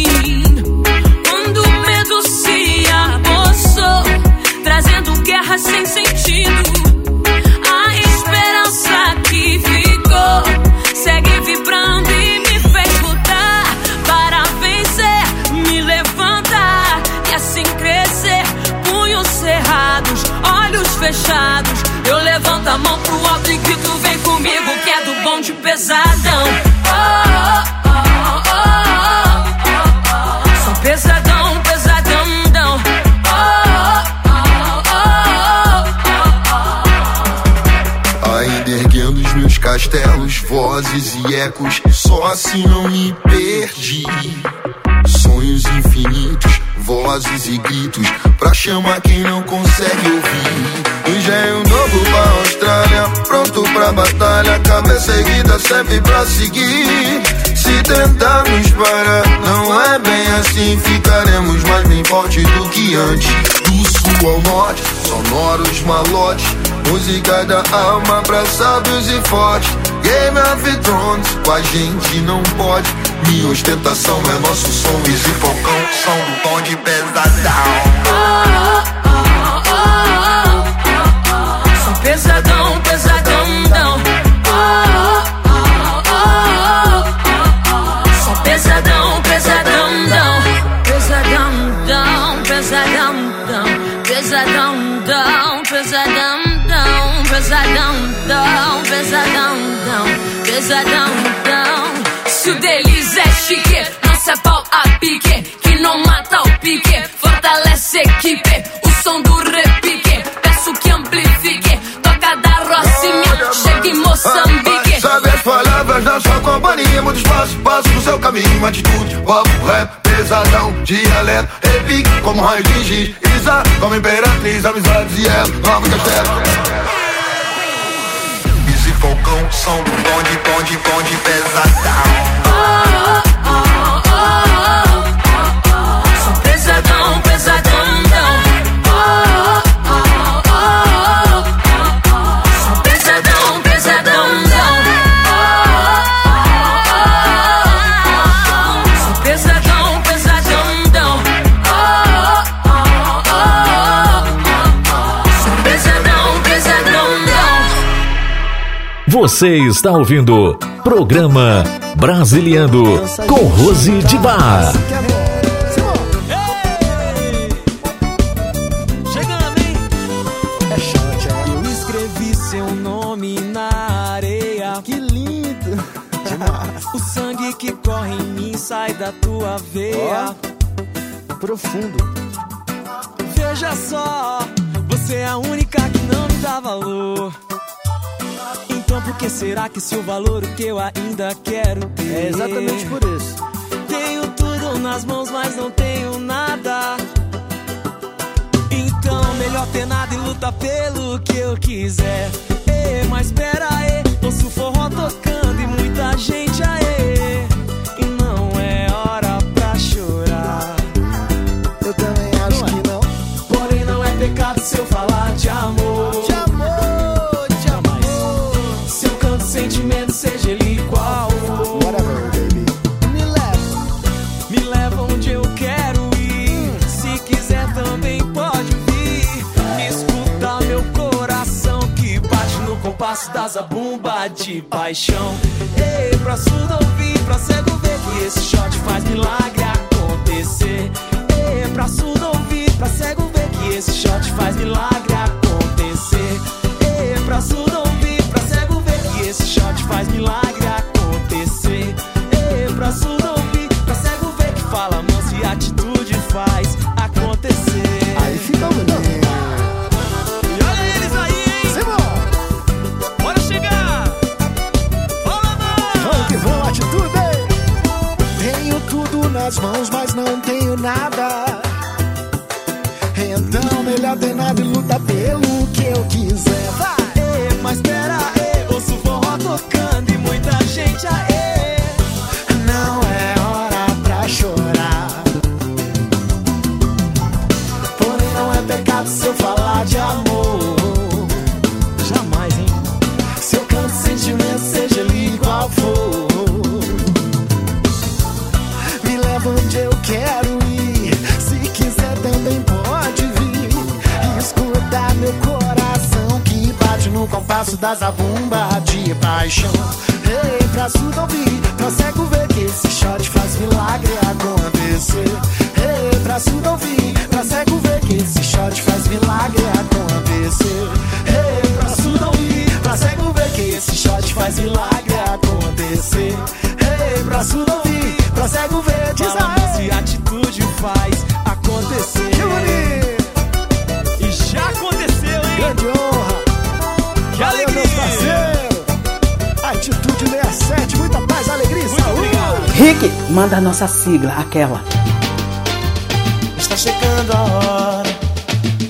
Guerra sem sentido, a esperança que ficou segue vibrando e me fez lutar para vencer, me levantar e assim crescer. Punhos cerrados, olhos fechados. Eu levanto a mão pro alto e grito: Vem comigo, que é do bonde pesadão. Oh, oh, oh, castelos, vozes e ecos, só assim não me perdi. Sonhos infinitos, vozes e gritos, pra chamar quem não consegue ouvir. Engenho novo pra Austrália, pronto pra batalha, cabeça erguida serve pra seguir. Se tentarmos parar, não é bem assim, ficaremos mais bem fortes do que antes. Do sul ao norte, sonoros malotes, música da alma pra sábios e fortes. Game of Thrones, com a gente não pode. Minha ostentação é nosso som, Easy Falcão, som do bonde pesadão. Sou pesadão, pesadão, é pau a pique. Que não mata o pique, fortalece a equipe. O som do repique, peço que amplifique. Toca da Rocinha, chega em Moçambique. Sabe as palavras da sua companhia Muito espaço, passo no seu caminho Atitude, papo, rap, pesadão Dialeto, repique como raio de giz Isa, como imperatriz Amizades e ela, novo castelo Falcão, som do bonde, bonde, bonde pesadão Você está ouvindo Programa Brasiliando com Rose de Bar. Eu escrevi seu nome na areia. Que lindo! O sangue que corre em mim sai da tua veia. Profundo. Veja só, você é a única que não me dá valor. Então por que será que seu valor o que eu ainda quero ter? É exatamente por isso. Tenho tudo nas mãos, mas não tenho nada. Então, melhor ter nada e lutar pelo que eu quiser. Ê, mas pera aí, ouço forró tocando e muita gente aí. No compasso da zabumba de paixão. Ei, pra surdo ouvir, pra cego ver que esse shot faz milagre acontecer. Ei, pra surdo ouvir, pra cego ver que esse shot faz milagre acontecer. Ei, pra surdo ouvir, pra cego ver que esse shot faz milagre mãos, mas não tenho nada. Então melhor ter nada e luta pelo que eu quiser. Vai! No compasso das zabumbas de paixão. Ei, pra surdo ouvir, pra cego ver que esse shot faz milagre acontecer. Ei, pra surdo ouvir, pra cego ver que esse shot faz milagre acontecer. Ei, pra surdo ouvir, pra cego ver que esse shot faz milagre acontecer. Ei, pra surdo ouvir, pra cego ver, diz aí. Se atitude faz acontecer. Que bonito! E já aconteceu, hein? Muita paz, alegria e saúde! Rick, manda a nossa sigla, aquela. Está chegando a hora,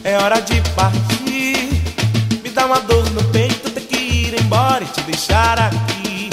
é hora de partir. Me dá uma dor no peito, ter que ir embora e te deixar aqui.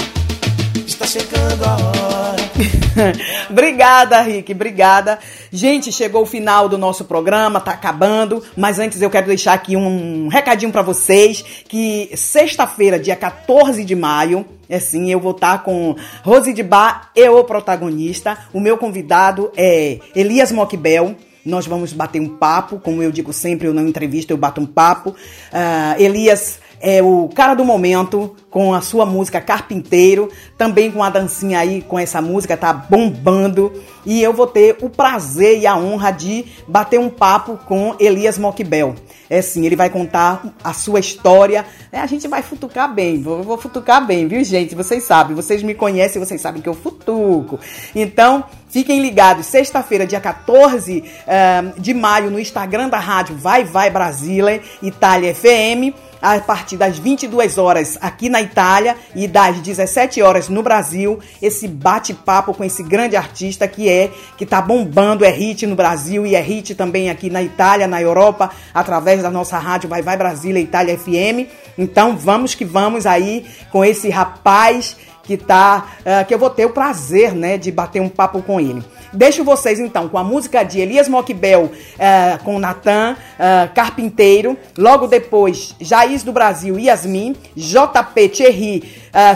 Está chegando a hora. obrigada, Rick, obrigada. Gente, chegou o final do nosso programa, tá acabando, mas antes eu quero deixar aqui um recadinho pra vocês que sexta-feira, dia 14 de maio, é sim, eu vou estar com Rose de Bar e o protagonista. O meu convidado é Elias Moquebel. Nós vamos bater um papo, como eu digo sempre, eu não entrevisto, eu bato um papo. Ah, Elias é o cara do momento com a sua música Carpinteiro, também com a dancinha aí com essa música tá bombando e eu vou ter o prazer e a honra de bater um papo com Elias Moquebel. É sim, ele vai contar a sua história. É, a gente vai futucar bem, vou, vou futucar bem, viu, gente? Vocês sabem, vocês me conhecem, vocês sabem que eu futuco. Então, fiquem ligados, sexta-feira, dia 14 eh, de maio, no Instagram da rádio Vai Vai Brasília, Itália FM a partir das 22 horas aqui na Itália e das 17 horas no Brasil, esse bate-papo com esse grande artista que é que tá bombando, é hit no Brasil e é hit também aqui na Itália, na Europa, através da nossa rádio Vai Vai Brasília Itália FM. Então, vamos que vamos aí com esse rapaz que tá uh, que eu vou ter o prazer, né, de bater um papo com ele. Deixo vocês então com a música de Elias Moquebel uh, com Natan uh, Carpinteiro. Logo depois, Jaís do Brasil, Yasmin, JP Thierry,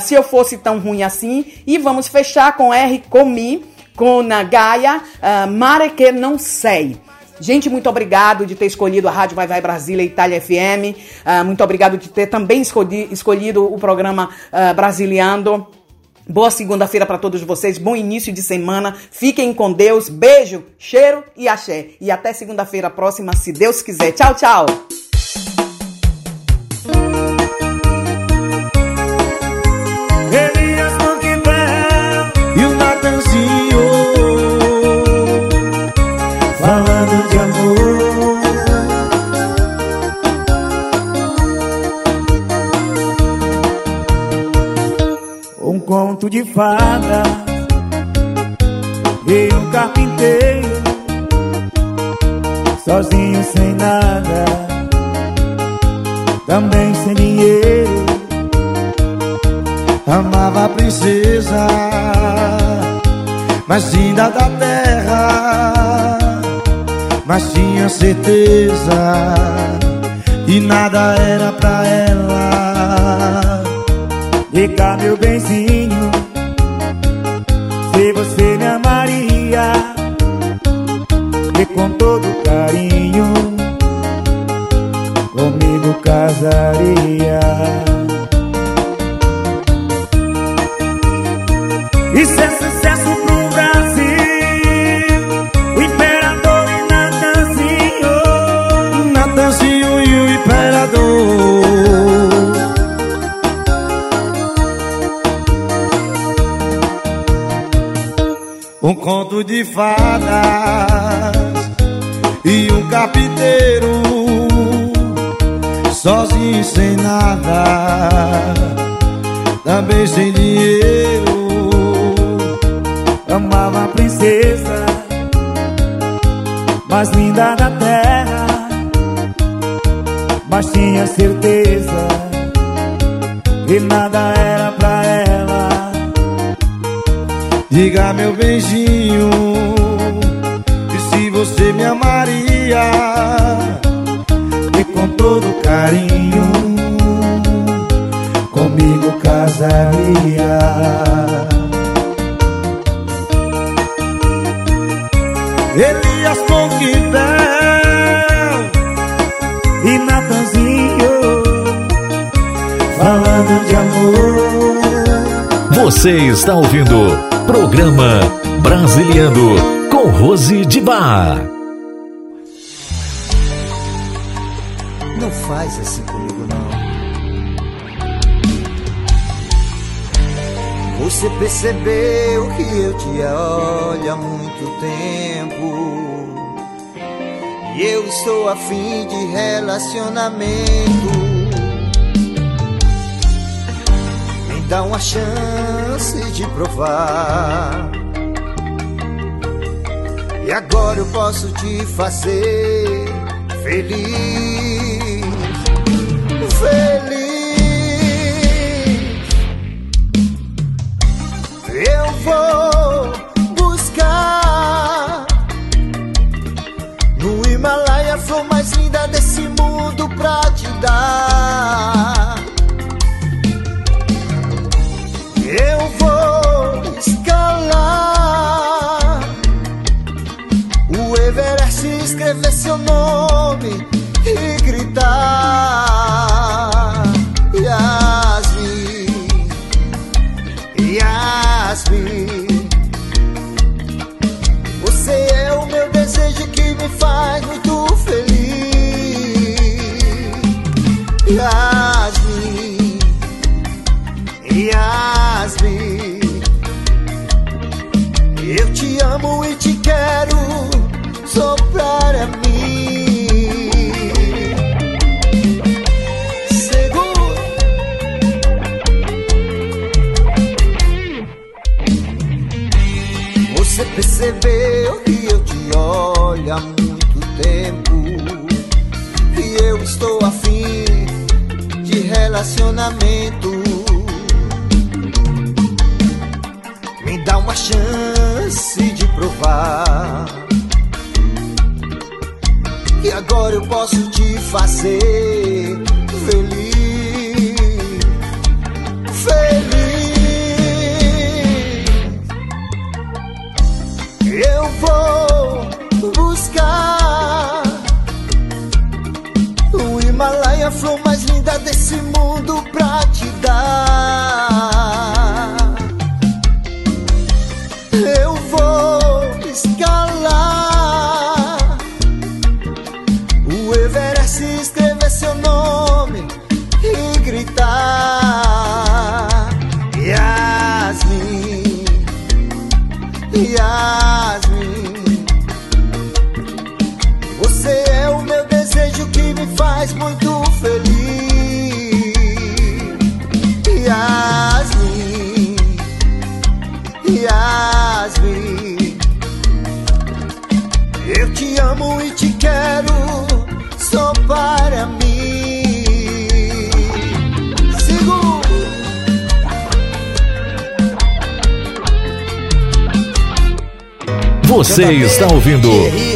Se Eu Fosse Tão Ruim Assim. E vamos fechar com R Comi, com Gaia, uh, Mare Que Não Sei. Gente, muito obrigado de ter escolhido a Rádio Vai Vai Brasília Itália FM. Uh, muito obrigado de ter também escolhi, escolhido o programa uh, Brasiliando. Boa segunda-feira para todos vocês, bom início de semana. Fiquem com Deus, beijo, cheiro e axé. E até segunda-feira próxima, se Deus quiser. Tchau, tchau. Carpinteiro sozinho sem nada, também sem dinheiro. Amava a princesa mais linda da terra, mas tinha certeza que nada era pra ela. Liga meu benzinho, casaria. Está ouvindo Programa Brasiliano com Rose de Bar. Não faz assim comigo, não. Você percebeu que eu te olho há muito tempo. E eu estou afim de relacionamento. Dá uma chance de provar. E agora eu posso te fazer feliz. Feliz. Eu vou buscar no Himalaia a flor mais linda desse mundo pra te dar. Me faz muito feliz. Yasmin, Yasmin. Eu te amo e te quero só para mim. Percebeu que eu te olho há muito tempo E eu estou afim de relacionamento. Me dá uma chance de provar E agora eu posso te fazer feliz Feliz. Eu vou buscar o Himalaia, a flor mais linda desse mundo pra te dar. Eu vou escalar Você está ouvindo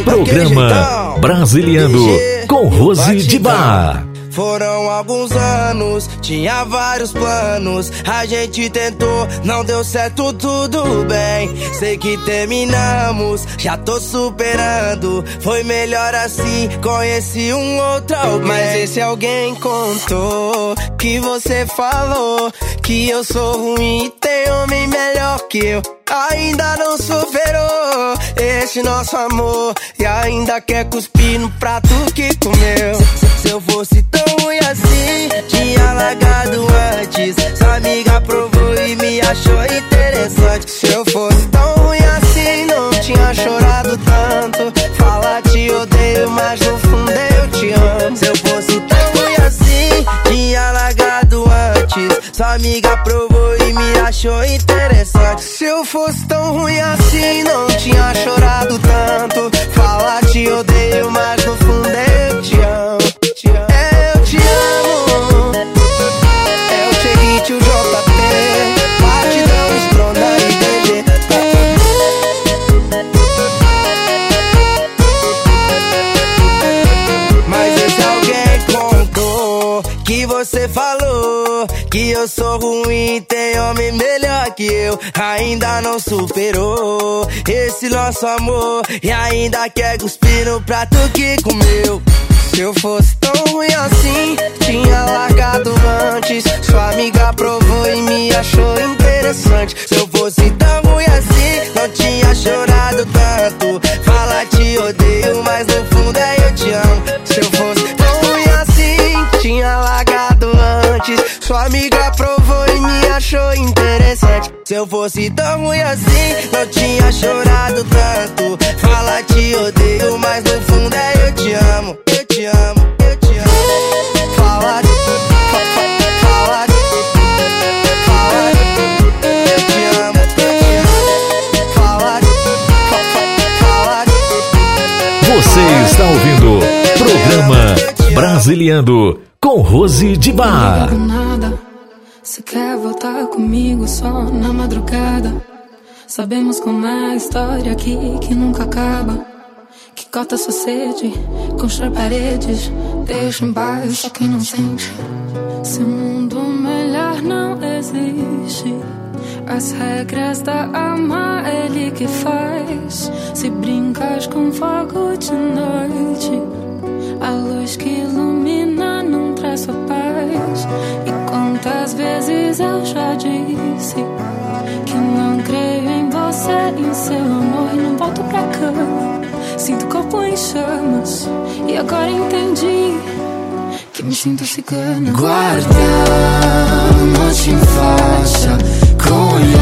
Programa Brasiliano com Rose de Bar. Foram alguns anos, tinha vários planos. A gente tentou, não deu certo, tudo bem. Sei que terminamos, já tô superando. Foi melhor assim, conheci um outro alguém. Mas esse alguém contou que você falou que eu sou ruim e tem homem melhor que eu. Ainda não superou esse nosso amor E ainda quer cuspir no prato que comeu. Se eu fosse tão ruim assim Tinha largado antes. Sua amiga provou e me achou interessante Sua amiga provou e me achou interessante. Se eu fosse tão ruim assim Não tinha chorado tanto. Fala te odeio, mas eu sou ruim, tem homem melhor que eu. Ainda não superou esse nosso amor. E ainda quer cuspir no prato que comeu. Se eu fosse tão ruim assim, tinha largado antes. Sua amiga provou e me achou interessante. Se eu fosse tão ruim assim, não tinha chorado tanto. Fala te odeio, mas no fundo é eu te amo. Se eu fosse Sua amiga provou e me achou interessante. Se eu fosse tão ruim assim, não tinha chorado tanto. Fala te odeio, mas no fundo é eu te amo. Eu te amo, eu te amo. Fala, fa- fa- fala, fala. Você está ouvindo Programa Brasiliando com Rose de Bar. nada. Se quer voltar comigo só na madrugada. Sabemos como é a história aqui que nunca acaba. Que corta sua sede, constrói paredes, deixa em paz só quem não sente. Se o mundo melhor não existe, as regras da alma ele que faz. Se brincas com fogo de noite, a luz que ilumina não traz sua paz. E quantas vezes eu já disse que não creio em você, em seu amor e não volto pra cama. Sinto o corpo em chamas e agora entendi que me sinto cigana. Guardiamoci in faccia con gli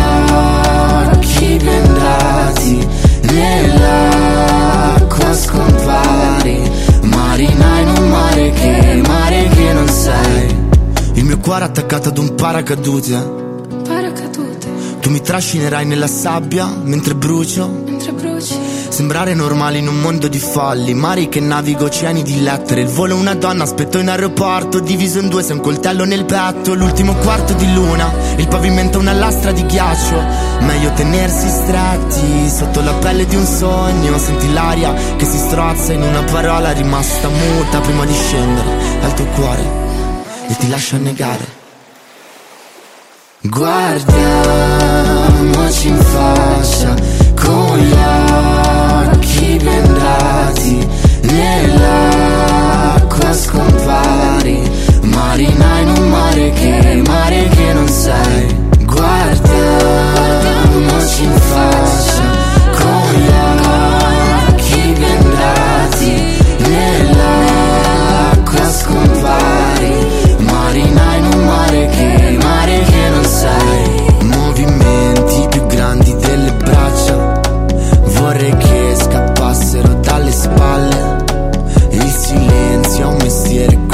occhi bendati nell'acqua scompari marinai in un mare che mare che non sai Il mio cuore attaccato ad un paracadute. Paracadute Tu mi trascinerai nella sabbia mentre brucio. Sembrare normale in un mondo di folli, mari che navigo, oceani di lettere. Il volo una donna, aspetto in aeroporto, diviso in due, sei un coltello nel petto. L'ultimo quarto di luna, il pavimento una lastra di ghiaccio. Meglio tenersi stretti sotto la pelle di un sogno. Senti l'aria che si strozza in una parola rimasta muta prima di scendere al tuo cuore e ti lascia negare. Guardiamoci in faccia con gli occhi occhi blindati nell'acqua scompari marina in un mare che mare che non sai. Guarda non ci faccio alle spalle. Il silenzio è un mestiere